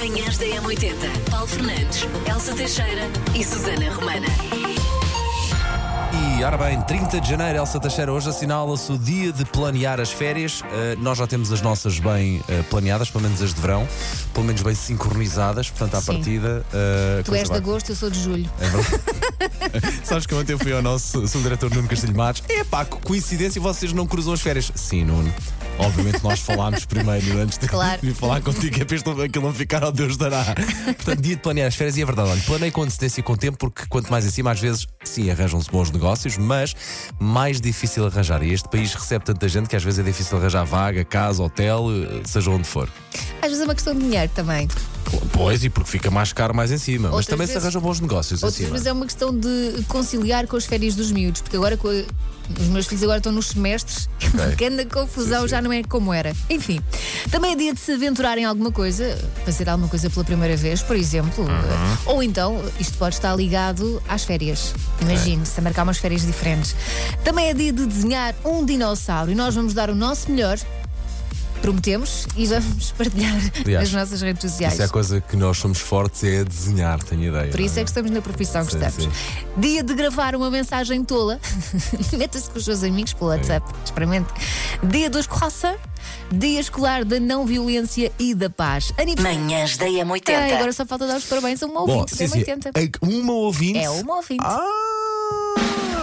Manhãs da M80. Paulo Fernandes, Elsa Teixeira e Susana Romana. E, ora bem, 30 de janeiro, Elsa Teixeira, hoje assinala-se o dia de planear as férias. Uh, nós já temos as nossas bem uh, planeadas, pelo menos as de verão, pelo menos bem sincronizadas, portanto, à Sim. partida. uh, Tu és de vai- agosto, eu sou de julho. É verdade. Sabes que ontem eu fui ao nosso diretor Nuno Castilho Matos. É pá, coincidência vocês não cruzam as férias. Sim, Nuno. Obviamente nós falámos primeiro antes de, Claro. de falar contigo, é para isto- aquilo não ficar ao Deus dará. Portanto, dia de planear as férias e é verdade, olha, planei com antecedência e com tempo, porque quanto mais em cima, às vezes, sim, arranjam-se bons negócios, mas mais difícil arranjar. E este país recebe tanta gente que às vezes é difícil arranjar vaga, casa, hotel, eh, seja onde for. Às vezes é uma questão de dinheiro também. Pois, e porque fica mais caro mais em cima. mas Outras também se vezes- arranjam bons negócios Outras acima. vezes é uma questão de conciliar com as férias dos miúdos, porque agora a- os meus filhos agora estão nos semestres, que anda confusão, Sim, sim. já não é como era. Enfim, também é dia de se aventurar em alguma coisa, fazer alguma coisa pela primeira vez, por exemplo. Uhum. Ou então, isto pode estar ligado às férias. Imagine-se, a marcar umas férias diferentes. Também é dia de desenhar um dinossauro e nós vamos dar o nosso melhor. Prometemos e vamos partilhar Aliás, nas nossas redes sociais. Isso é a coisa que nós somos fortes, é desenhar, tenho ideia. Por isso não é que estamos na profissão que Sim, estamos. sim. Dia de gravar uma mensagem tola. Meta-se com os seus amigos pelo WhatsApp. Experimente. Dia dos croissants. Dia escolar da não violência e da paz. Aniversário. Manhãs da M80. Ai, agora só falta dar os parabéns a uma Bom, ouvinte sim, da sim. 80. A- Uma ouvinte. É uma ouvinte. Ah!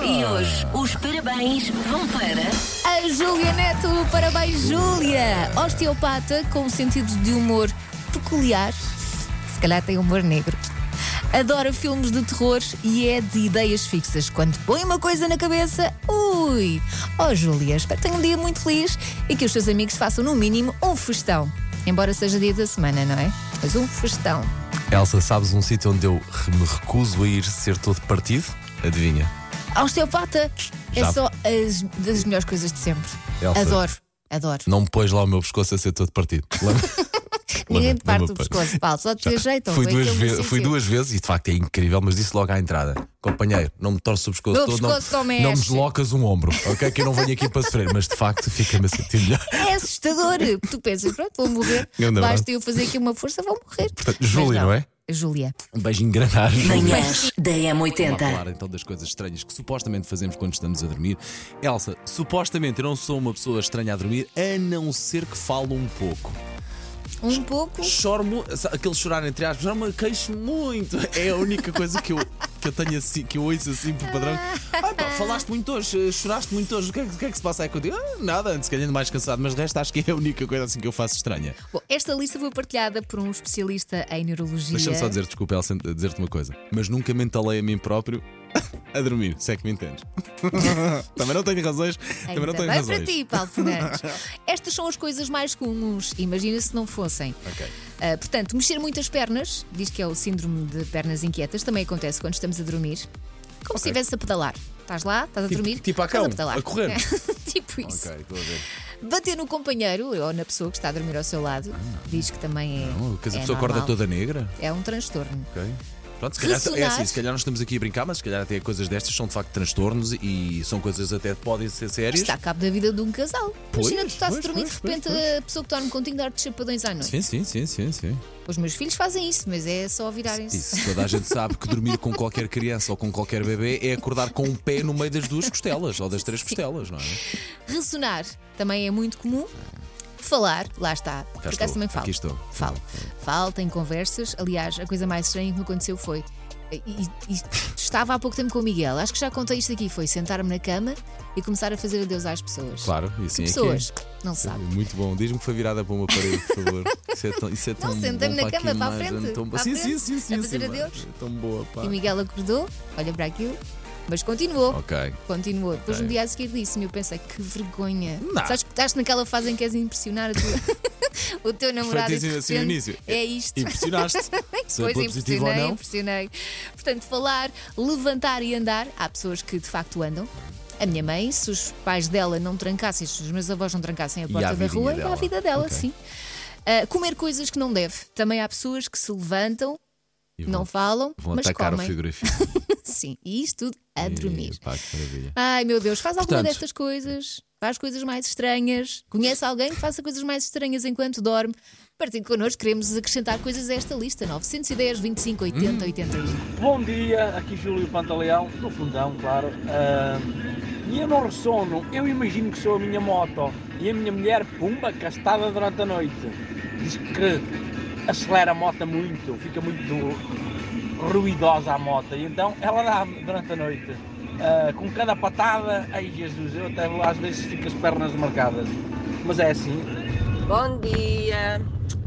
E hoje os parabéns vão para. A Júlia Neto. Parabéns, Júlia. Osteopata com sentido de humor peculiar. Se calhar tem humor negro. Adora filmes de terror e é de ideias fixas. Quando põe uma coisa na cabeça, ui! Oh, Júlia, espero que tenha um dia muito feliz e que os seus amigos façam, no mínimo, um festão. Embora seja dia da semana, não é? Mas um festão. Elsa, sabes um sítio onde eu me recuso a ir ser todo partido? Adivinha? Osteopata é Já- só as, das melhores coisas de sempre. Elsa. Adoro, adoro. Não me pôs lá o meu pescoço a ser todo partido. Ninguém te parte lembra- o pescoço, Paulo, só te ajeitam. Fui duas, ve- fui duas vezes e de facto é incrível, mas disse logo à entrada: companheiro, não me torces o pescoço Meu todo, pescoço não, não me mexe." deslocas um ombro, ok? Que eu não venho aqui para sofrer, mas de facto fica-me a sentir melhor. É assustador. Tu pensas, pronto, vou morrer. Basta eu fazer aqui uma força, vou morrer. Portanto, Mas Júlia, não é? Júlia. Um beijinho granado. Manhãs da Vamos M80. falar então das coisas estranhas que supostamente fazemos quando estamos a dormir. Elsa, supostamente eu não sou uma pessoa estranha a dormir, a não ser que falo um pouco. Um pouco. Choro aquele chorar entre aspas, já me queixo muito. É a única coisa que eu, que eu tenho assim, que eu ouço assim por padrão. Ah, pá, falaste muito hoje, choraste muito hoje, o que é, que- o que, é que se passa aí contigo? Ah, nada, antes calhando mais cansado, mas de resto acho que é a única coisa assim que eu faço estranha. Bom, esta lista foi partilhada por um especialista em neurologia. Deixa-me só dizer, desculpa, Elsa, dizer-te uma coisa, mas nunca me entalei a mim próprio a dormir, se é que me entendes. também não tenho razões, também não Ainda tenho bem razões. para ti, Paulo Fernandes. Estas são as coisas mais comuns. Imagina se não fossem. Ok. Ah, portanto, mexer muitas pernas, diz que é o síndrome de pernas inquietas, também acontece quando estamos a dormir. Como se Ok. estivesse a pedalar. Estás lá, estás a Tipo- dormir. tipo a cão, pedalar. a correr. tipo isso. Ok, estou a ver. Bater no companheiro ou na pessoa que está a dormir ao seu lado, diz que também é. Não, que a é pessoa acorda normal. toda negra. É um transtorno. Ok. Pronto, se calhar, é Ressonar. assim, se calhar nós estamos aqui a brincar, mas se calhar até coisas destas são de facto transtornos e são coisas até que podem ser sérias. Está a cabo da vida de um casal. Pois, Imagina, tu estás a pois, dormir pois, de repente pois, a pessoa que dorme contigo dar-te chapadões à noite. Sim, sim, sim, sim, sim. Os meus filhos fazem isso, mas é só virarem-se. Isso, toda a gente sabe que dormir com qualquer criança ou com qualquer bebê é acordar com um pé no meio das duas costelas ou das três costelas, não é? Ressonar também é muito comum. Falar, lá está. Por acaso estou, também falo. aqui estou. Falo. Falo, tem conversas. Aliás, a coisa mais estranha que me aconteceu foi. E, e- estava há pouco tempo com o Miguel. Acho que já contei isto aqui. Foi sentar-me na cama e começar a fazer adeus às pessoas. Claro, e assim é que Pessoas, é. não sabe. Muito bom. Diz-me que foi virada para uma parede, por favor. Isso é tão, isso é tão Não, sentei-me na cama, para a frente, Tão... para a sim, sim, frente, sim, sim. a fazer sim, adeus. é. E o Miguel acordou, olha para aquilo, mas continuou. Ok. Continuou. Depois Ok. no dia a seguir disse-me, eu pensei, que vergonha. Não. Sabes que estás naquela fase em que queres impressionar a tua- o teu namorado. e de assim no repente início. É isto. Impressionaste. Se Pois positivo ou impressionei, não. impressionei. Portanto, falar, levantar e andar, há pessoas que de facto andam. A minha mãe, se os pais dela não trancassem, se os meus avós não trancassem a porta da vidinha rua, dela. à vida dela, Ok. sim. Ah, comer coisas que não deve. Também há pessoas que se levantam, E não vão, falam, vão mas atacar o comem. frigorífico. Sim, e isto tudo a dormir. Ih, pá. Ai meu Deus, faz alguma Portanto- destas coisas? Faz coisas mais estranhas? Conhece alguém que faça coisas mais estranhas enquanto dorme? Partilhe connosco, queremos acrescentar coisas a esta lista: 910, 25, 80, 81. Bom dia, aqui Júlio Pantaleão, do Fundão, claro. Ah, e eu não ressono, eu imagino que sou a minha moto e a minha mulher, pumba, castada durante a noite. Diz que acelera a moto muito, fica muito ruidosa a moto e então ela dá durante a noite. Ah, com cada patada, ai Jesus, eu até às vezes fico as pernas marcadas. Mas é assim, Bom dia!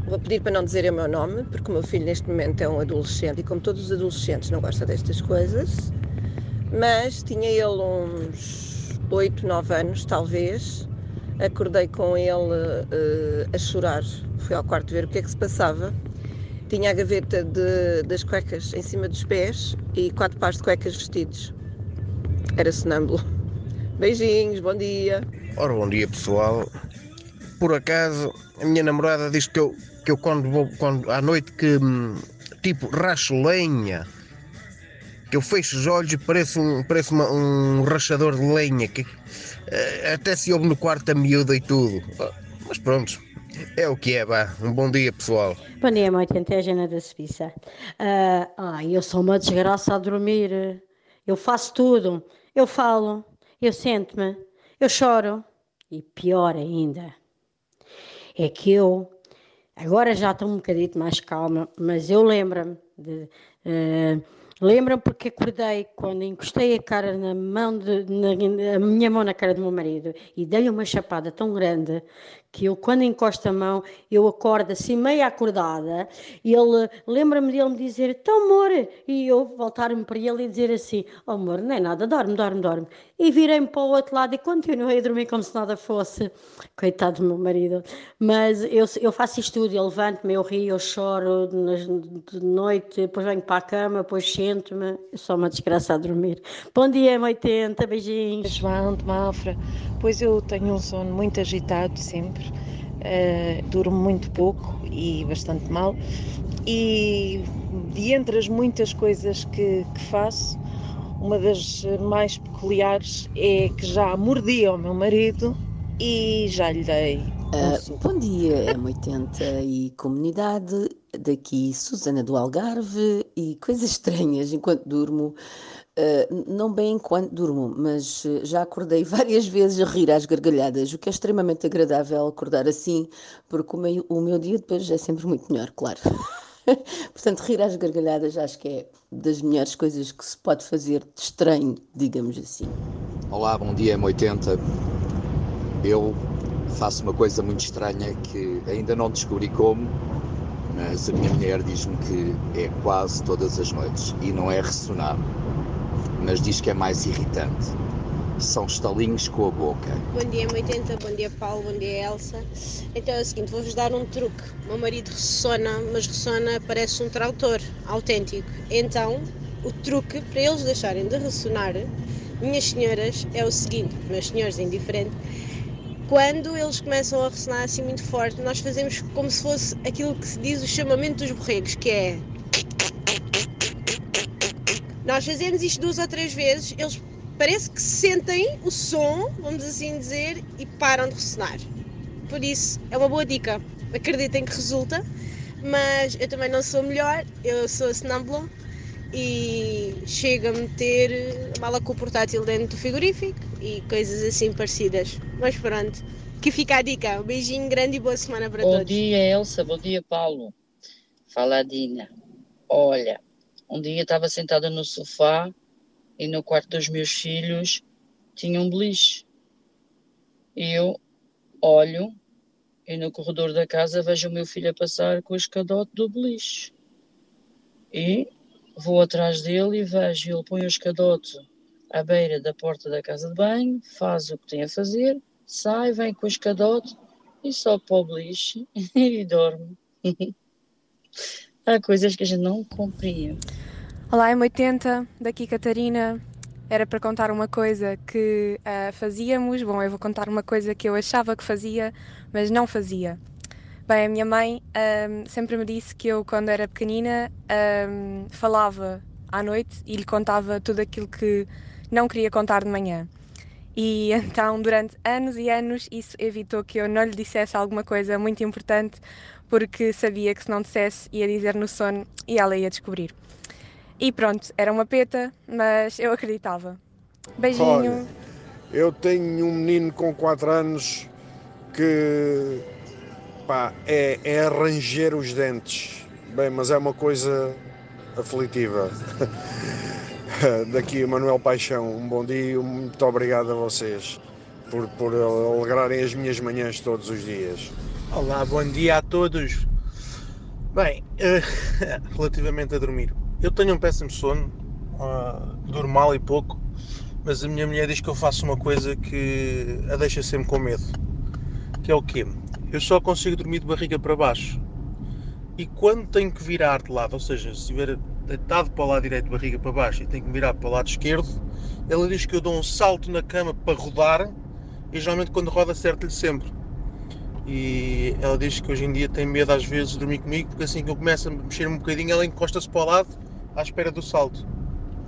Vou pedir para não dizer o meu nome, porque o meu filho neste momento é um adolescente e, como todos os adolescentes, não gosta destas coisas. Mas tinha ele uns 8, 9 anos, talvez. Acordei com ele eh, a chorar. Fui ao quarto ver o que é que se passava. Tinha a gaveta de- das cuecas em cima dos pés e quatro pares de cuecas vestidos. Era sonâmbulo. Beijinhos, bom dia! Ora, bom dia pessoal. Por acaso, a minha namorada diz que eu, que eu quando vou quando, à noite que hum, tipo racho lenha, que eu fecho os olhos e parece um, parece uma- um rachador de lenha, que eh, até se ouve no quarto a miúda e tudo. Ah, Mas pronto, é o que é, vá. Um bom dia pessoal. Bom dia, mãe, é a Jana da Suíça. Ah, ai, eu sou uma desgraça a dormir. Eu faço tudo. Eu falo, eu sento-me, eu choro. E pior ainda, é que eu agora já estou um bocadito mais calma, mas eu lembro-me de. eh, Lembro-me porque acordei quando encostei a cara na mão de, na, a minha mão na cara do meu marido e dei-lhe uma chapada tão grande que eu quando encosto a mão eu acordo assim meio acordada e ele lembra-me dele me dizer então amor e eu voltar-me para ele e dizer assim oh, amor não é nada dorme dorme dorme e virei-me para o outro lado e continuei a dormir como se nada fosse. Coitado do meu marido. Mas eu, eu faço isto tudo eu levanto-me eu rio eu choro de noite depois venho para a cama depois sento-me. Eu sou uma desgraça a dormir. Bom dia M80 beijinhos. João de Mafra, pois eu tenho um sono muito agitado sempre, eh, durmo muito pouco e bastante mal, e de entre as muitas coisas que, que faço, uma das mais peculiares é que já mordi ao meu marido e já lhe dei um soco. bom dia, M80 e comunidade. Daqui Susana do Algarve e coisas estranhas enquanto durmo. Ah, não bem enquanto durmo, mas eh, já acordei várias vezes a rir às gargalhadas, o que é extremamente agradável acordar assim, porque o meu, o meu dia depois é sempre muito melhor, claro. Portanto, rir às gargalhadas acho que é das melhores coisas que se pode fazer de estranho, digamos assim. Olá, bom dia, M80. Eu faço uma coisa muito estranha que ainda não descobri como, mas a minha mulher diz-me que é quase todas as noites e não é ressonar, mas diz que é mais irritante. São estalinhos com a boca. Bom dia, 80 bom dia, Paulo, bom dia, Elsa. Então é o seguinte, vou-vos dar um truque. O meu marido ressona, mas ressona parece um trator autêntico. Então, o truque para eles deixarem de ressonar, minhas senhoras, é o seguinte, meus senhores indiferente, quando eles começam a ressonar assim muito forte, nós fazemos como se fosse aquilo que se diz o chamamento dos borregos, que é. Nós fazemos isto duas ou três vezes, eles parece que sentem o som, vamos assim dizer, e param de ressonar. Por isso, é uma boa dica. Acreditem que resulta, mas eu também não sou melhor, eu sou sonâmbula e chego a meter a mala com o portátil dentro do frigorífico e coisas assim parecidas. Mas pronto, que fica a dica. Um beijinho grande e boa semana para Bom todos. dia, Elsa. Bom dia, Paulo. Fala, a Dina. Olha, um dia estava sentada no sofá e no quarto dos meus filhos tinha um beliche. E eu olho e no corredor da casa vejo o meu filho a passar com o escadote do beliche. E vou atrás dele e vejo ele põe o escadote à beira da porta da casa de banho, faz o que tem a fazer, sai, vem com o escadote e sobe para o beliche e dorme. Há coisas que a gente não compreende. Olá, M80, daqui Catarina. Era para contar uma coisa que ah, fazíamos. Bom, eu vou contar uma coisa que eu achava que fazia, mas não fazia. Bem, a minha mãe ahm, sempre me disse que eu, quando era pequenina, ahm, falava à noite e lhe contava tudo aquilo que não queria contar de manhã. E então, durante anos e anos, isso evitou que eu não lhe dissesse alguma coisa muito importante, porque sabia que se não dissesse ia dizer no sono e ela ia descobrir. E pronto, era uma peta, mas eu acreditava. Beijinho. Olha, eu tenho um menino com 4 anos que pá, é, é arranjar os dentes. Bem, mas é uma coisa aflitiva. Daqui, Manuel Paixão, um bom dia muito obrigado a vocês por, por alegrarem as minhas manhãs todos os dias. Olá, bom dia a todos. Bem, eh, relativamente a dormir, eu tenho um péssimo sono, uh, durmo mal e pouco, mas a minha mulher diz que eu faço uma coisa que a deixa sempre com medo. Que é o quê? Eu só consigo dormir de barriga para baixo. E quando tenho que virar de lado, ou seja, se estiver deitado para o lado direito barriga para baixo e tenho que virar para o lado esquerdo, ela diz que eu dou um salto na cama para rodar e geralmente quando roda acerto-lhe sempre. E ela diz que hoje em dia tem medo às vezes de dormir comigo porque assim que eu começo a mexer um bocadinho ela encosta-se para o lado à espera do salto.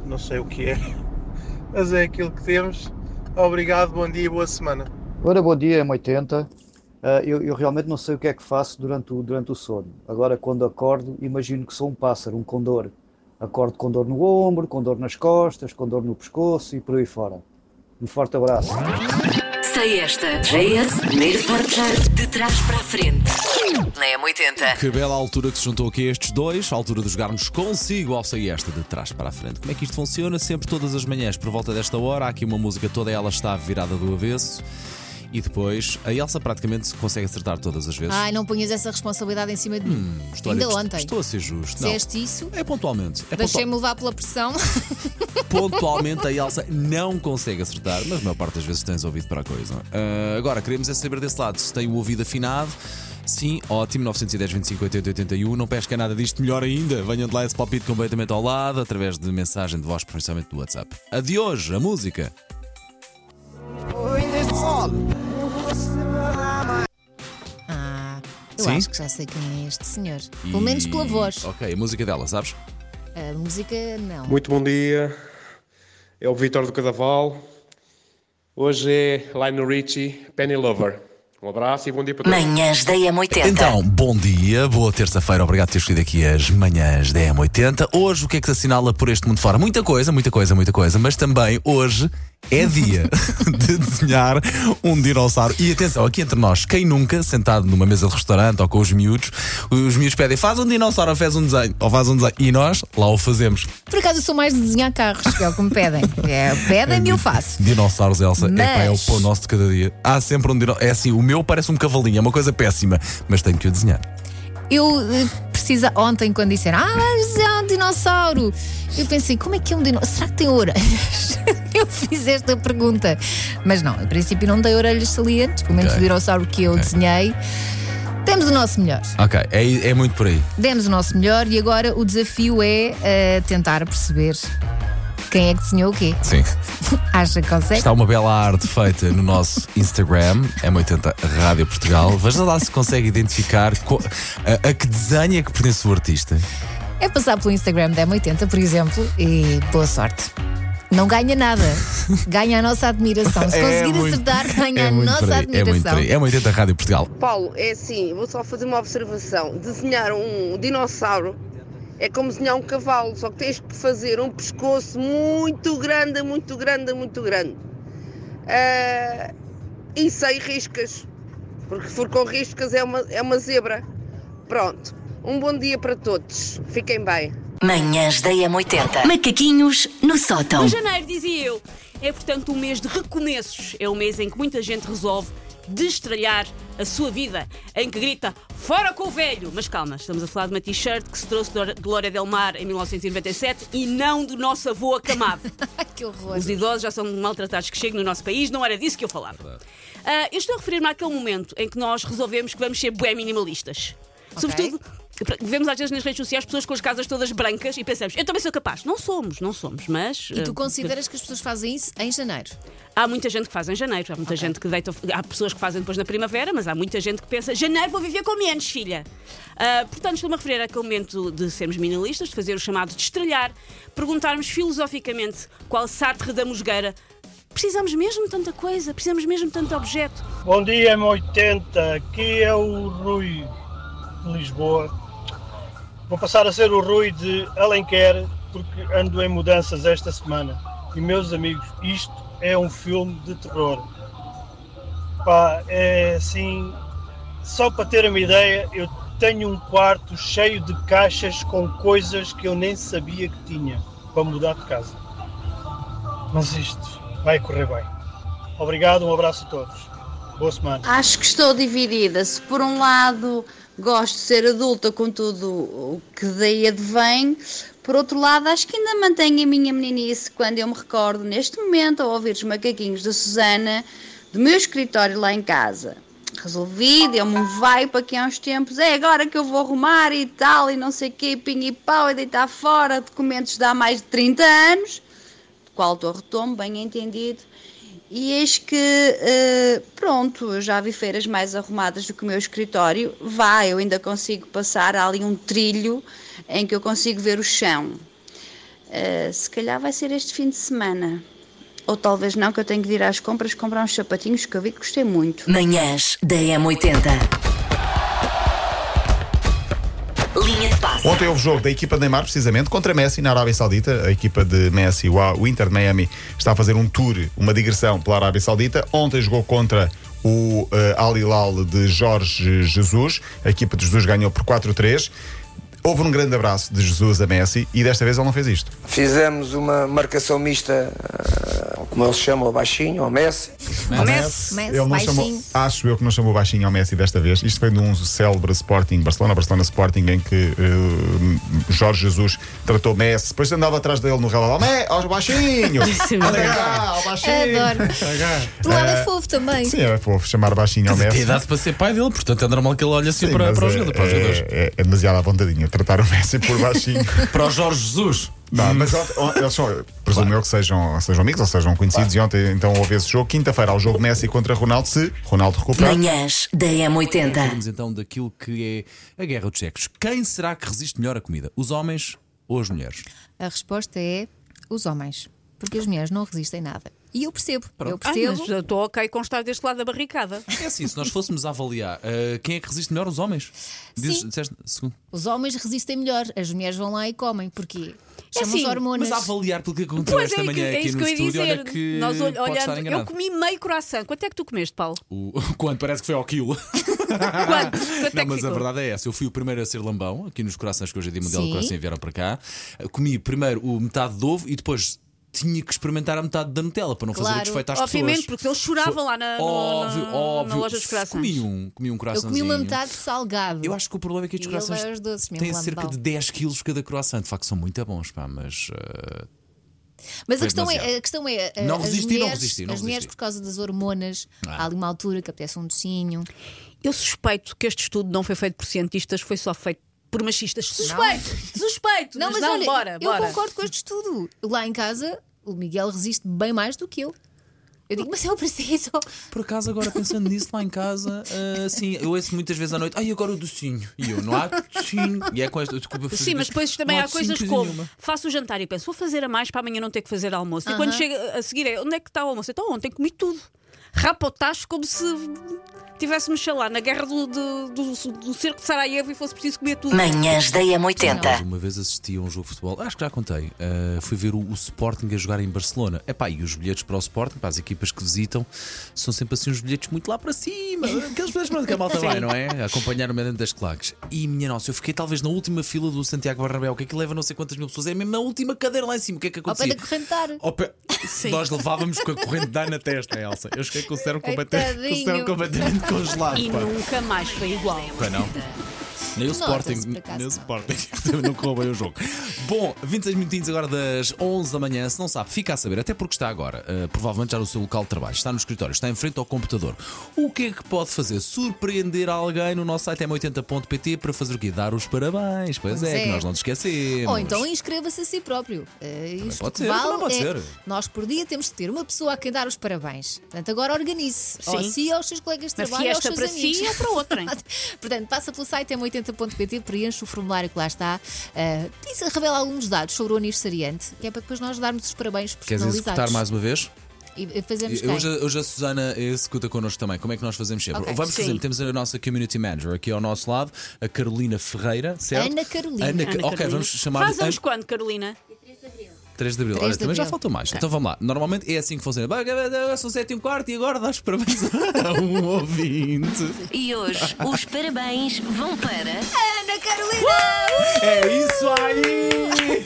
Não sei o que é, mas é aquilo que temos. Obrigado, bom dia, boa semana. Ora, bom dia, M80. Uh, eu, eu, realmente não sei o que é que faço durante o, durante o sono. Agora, quando acordo, imagino que sou um pássaro, um condor. Acordo com dor no ombro, com dor nas costas, com dor no pescoço e por aí fora. Um forte abraço. Sei esta. JS, primeiro portar de trás para a frente. Na M80. Que bela altura que se juntou aqui estes dois, a altura de jogarmos consigo ao Sei esta de trás para a frente. Como é que isto funciona? Sempre todas as manhãs, por volta desta hora, há aqui uma música toda ela está virada do avesso. E depois a Elsa praticamente consegue acertar todas as vezes. Ai, não ponhas essa responsabilidade em cima de mim. Hum, estou a Ainda ontem. Estou a ser justo. Disseste isso, É pontualmente. É deixei-me levar pela pressão. pontualmente a Elsa não consegue acertar, mas a maior parte das vezes tens ouvido para a coisa. Ah, agora, queremos é saber desse lado se tem o ouvido afinado. Sim, ótimo, 910 25 80 81. Não pesca nada disto, melhor ainda. Venham de lá esse palpite completamente ao lado, através de mensagem de voz, principalmente do WhatsApp. A de hoje, a música. Ah, eu Sim? acho que já sei quem é este senhor. Pelo menos pela E- voz. Ok, a música dela, sabes? A música, não. Muito bom dia, é o Vitor do Cadaval. Hoje é Lionel Richie, Penny Lover. Um abraço e bom dia para todos. Manhãs da M80. Então, bom dia, boa terça-feira, obrigado por ter escolhido aqui as manhãs da M80. Hoje, o que é que se assinala por este mundo fora? Muita coisa, muita coisa, muita coisa, mas também hoje é dia de desenhar um dinossauro. E atenção, aqui entre nós, quem nunca, sentado numa mesa de restaurante ou com os miúdos, os miúdos pedem, faz um dinossauro ou faz um desenho, ou faz um desenho, e nós lá o fazemos. Por acaso eu sou mais de desenhar carros, que é o que me pedem. É, pedem-me e eu faço. Dinossauros, Elsa, é, pá, é o Mas- pão nosso de cada dia. Há sempre um dinossauro. É assim, o meu parece um cavalinho, é uma coisa péssima, mas tenho que o desenhar. Eu eh, precisa ontem quando disseram Ah, mas é um dinossauro Eu pensei, como é que é um dinossauro? Será que tem orelhas? eu fiz esta pergunta Mas não, em princípio não tem orelhas salientes Pelo menos Ok. o dinossauro que eu desenhei Demos o nosso melhor Ok, é, é muito por aí. Demos o nosso melhor e agora o desafio é eh, tentar perceber quem é que desenhou o quê. Sim. Acha que consegue? Está uma bela arte feita no nosso Instagram, M80 Rádio Portugal. Veja lá se consegue identificar a, a que desenho é que pertence o artista. É passar pelo Instagram da M80, por exemplo, e boa sorte. Não ganha nada. Ganha a nossa admiração. Se É conseguir muito- acertar, ganha é a muito nossa aí, É muito admiração. É M80 Rádio Portugal. Paulo, é assim, vou só fazer uma observação. Desenhar um dinossauro é como desenhar um cavalo, só que tens que fazer um pescoço muito grande, muito grande, muito grande. Ah, e sem riscas, porque se for com riscas é uma, é uma zebra. Pronto, um bom dia para todos. Fiquem bem. Manhãs da M80. Macaquinhos no sótão. Janeiro, dizia eu, é portanto um mês de recomeços. É um mês em que muita gente resolve destralhar a sua vida, em que grita fora com o velho. Mas calma, estamos a falar de uma t-shirt que se trouxe de Glória Del Mar em 1997 e não do nosso avô acamado. que horror. Os idosos já são maltratados que chegam no nosso país, não era disso que eu falava. Ah, eu estou a referir-me àquele momento em que nós resolvemos que vamos ser bué minimalistas. Sobretudo Vemos às vezes nas redes sociais pessoas com as casas todas brancas e pensamos, eu também sou capaz. Não somos, não somos, mas. E tu eh, consideras que as pessoas fazem isso em janeiro? Há muita gente que faz em janeiro, há muita gente que deita. Há pessoas que fazem depois na primavera, mas há muita gente que pensa: janeiro vou viver com menos, filha. Ah, portanto, estou-me a referir àquele momento de sermos minimalistas, de fazer o chamado de estrelhar, perguntarmos filosoficamente qual Sartre da Mosgueira. Precisamos mesmo de tanta coisa, precisamos mesmo de tanto objeto. Bom dia, M80. Aqui é o Rui de Lisboa. Vou passar a ser o Rui de Alenquer porque ando em mudanças esta semana. E meus amigos, isto é um filme de terror. Pá, é assim. Só para ter uma ideia, eu tenho um quarto cheio de caixas com coisas que eu nem sabia que tinha para mudar de casa. Mas isto vai correr bem. Obrigado, um abraço a todos. Boa semana. Acho que estou dividida. Se por um lado gosto de ser adulta com tudo o que daí advém, por outro lado acho que ainda mantenho a minha meninice quando eu me recordo neste momento a ouvir os macaquinhos da Susana do meu escritório lá em casa. Resolvi, deu-me um vai para aqui há uns tempos, é agora que eu vou arrumar e tal, e não sei o quê, pinho e pau, e deitar fora documentos de há mais de 30 anos, do qual estou a retomo, bem entendido, e eis que, eh, pronto, já vi feiras mais arrumadas do que o meu escritório. Vá, eu ainda consigo passar há ali um trilho em que eu consigo ver o chão. Eh, se calhar vai ser este fim de semana. Ou talvez não, que eu tenho que ir às compras comprar uns sapatinhos que eu vi que gostei muito. Manhãs da M80. Linha de passe. Ontem houve jogo da equipa de Neymar, precisamente, contra Messi na Arábia Saudita. A equipa de Messi, o Inter de Miami, está a fazer um tour, uma digressão pela Arábia Saudita. Ontem jogou contra o eh, Al Hilal de Jorge Jesus. A equipa de Jesus ganhou por 4-3. Houve um grande abraço de Jesus a Messi e desta vez ele não fez isto. Fizemos uma marcação mista, ah, como eles chamam, ao baixinho, ao Messi. Messi, Ele não baixinho. chamou, acho eu que não chamou baixinho ao Messi desta vez. Isto foi num célebre Sporting Barcelona, Barcelona Sporting, em que eh, Jorge Jesus tratou Messi. Depois andava atrás dele no relógio. Mé, ao baixinho! Adoro. cá, ao baixinho! Adoro. Do lado é Eh, fofo também. Sim, é fofo chamar baixinho ao Tem Messi. idade para ser pai dele, portanto é normal que ele olhe assim Sim, para, para, os é, jogadores, é- é- é demasiado à vontadinha tratar o Messi por baixinho. para o Jorge Jesus. Não, mas ontem- ontem- eles são, presumo eu que sejam, sejam amigos ou sejam conhecidos. E ontem então houve esse jogo. Quinta-feira há o jogo Messi contra Ronaldo. Se Ronaldo recuperar. Manhãs da M80. Falamos então daquilo que é a guerra dos sexos. Quem será que resiste melhor à comida? Os homens ou as mulheres? A resposta é os homens. Porque as mulheres não resistem nada. E eu percebo. Eu Ah, percebo. mas eu estou ok com estar deste lado da barricada. É assim, se nós fôssemos a avaliar eh, quem é que resiste melhor, os homens? Diz- Sim. disseste- segundo. Os homens resistem melhor. As mulheres vão lá e comem. Porquê? É Chamam-se assim, hormonas. Mas a avaliar pelo que aconteceu Pois esta é, manhã que- é aqui no eu estúdio, dizer. olha que Nós ol- pode estar olhando, eu comi meio croissant. Quanto é que tu comeste, Paulo? O, quando parece que foi ao quilo. Quanto? Quanto Não, é que mas a ficou? verdade é essa. Eu fui o primeiro a ser lambão aqui nos corações que hoje é dia mundial do Sim. coração e vieram para cá. Comi primeiro o metade de ovo e depois tinha que experimentar a metade da Nutella para não fazer o Claro, desfeito às obviamente, pessoas. porque eles choravam lá na, no- Óbvio, na- óbvio. na loja dos corações. Comi um, comi um Eu croissantzinho. comi uma metade salgado. Eu acho que o problema é que estes croissants doces, têm cerca de 10 quilos cada croissant. De facto, são muito bons, pá, mas. uh, Mas a foi questão, é, a questão é. Não as resisti, não mulheres, resisti, não As mulheres, por causa das hormonas, Ah. há ali uma altura que apetece um docinho. Eu suspeito que este estudo não foi feito por cientistas, foi só feito por machistas. Suspeito! Suspeito! Não, mas, não, olha, bora, eu bora. concordo com este estudo. Lá em casa, o Miguel resiste bem mais do que eu. Eu digo, mas eu preciso. Por acaso, agora pensando nisso lá em casa, uh, sim, eu ouço muitas vezes à noite, ai, agora o docinho. E eu, não há docinho. E é com esta. Desculpa, Sim, mas depois também não há coisas como nenhuma. faço o jantar e penso, vou fazer a mais para amanhã não ter que fazer almoço. E Aham. quando chega a seguir é onde é que está o almoço? Então ontem comi tudo. Rapa o tacho como se tivéssemos, sei lá, na guerra do, do, do, do cerco de Sarajevo e fosse preciso comer tudo. Manhãs da Mas M80. Uma vez assisti a um jogo de futebol, acho que já contei. uh, fui ver o, o Sporting a jogar em Barcelona. Epá, e os bilhetes para o Sporting, para as equipas que visitam, são sempre assim uns bilhetes muito lá para cima. Aqueles bilhetes para onde que a malta vai, não é? A acompanhar o dentro das claques. E minha nossa, eu fiquei talvez na última fila do Santiago Bernabéu, que aquilo leva não sei quantas mil pessoas, é mesmo na última cadeira lá em cima. O que é que Ao pé da correntar. Ao pé- Nós levávamos com a corrente de ar na testa, Elsa. Eu cheguei com o cérebro completamente, congelado. E pá. nunca mais foi igual. Pois não? Nem o Sporting. Nem o não. Sporting. Não correu bem o jogo. Bom, 26 minutinhos agora das 11 da manhã. Se não sabe, fica a saber, até porque está agora, eh, provavelmente já no seu local de trabalho, está no escritório, está em frente ao computador. O que é que pode fazer? Surpreender alguém no nosso site m80.pt para fazer o quê? Dar os parabéns. Pois, Pois é, é. que nós não nos esquecemos. Ou então inscreva-se a si próprio. Eh, isto pode ser, vale pode é- ser. Nós por dia temos de ter uma pessoa a quem dar os parabéns. Portanto, agora organize. Sim. Ou si, aos seus colegas de trabalho, aos seus para amigos. si ou para outrem. Portanto, passa pelo site m80.pt, preenche o formulário que lá está. Uh, diz, revela alguns dados sobre o aniversariante, que é para depois nós darmos os parabéns Queres personalizados. executar mais uma vez? E e fazemos E quem? Hoje, hoje a Susana executa connosco também. Como é que nós fazemos sempre? Ok. Vamos fazer, temos a nossa community manager aqui ao nosso lado, a Carolina Ferreira, certo? Ana Carolina. Ana, Ana ok, Carolina. vamos chamar Faz anos quando, Carolina? 3 de Abril. 3 Olha, de também já Abril. faltou mais. Então vamos lá. Normalmente é assim que funciona. São 7 e um quarto e agora dás parabéns a um ouvinte. E hoje os parabéns vão para. Ana Carolina! É isso aí!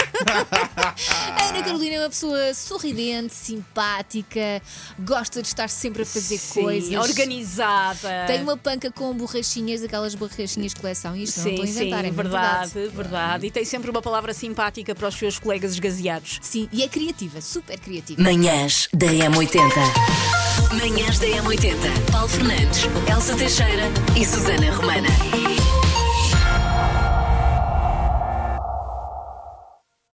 A Ana Carolina é uma pessoa sorridente, simpática, gosta de estar sempre a fazer Sim, coisas. organizada. Tem uma panca com borrachinhas, aquelas borrachinhas de coleção. Isto não Sim, estou a inventar, sim, é mesmo verdade, verdade, E tem sempre uma palavra simpática para os seus colegas esgazeados. Sim, e é criativa, super criativa. Manhãs da M80. Manhãs da M80. Paulo Fernandes, Elsa Teixeira e Susana Romana.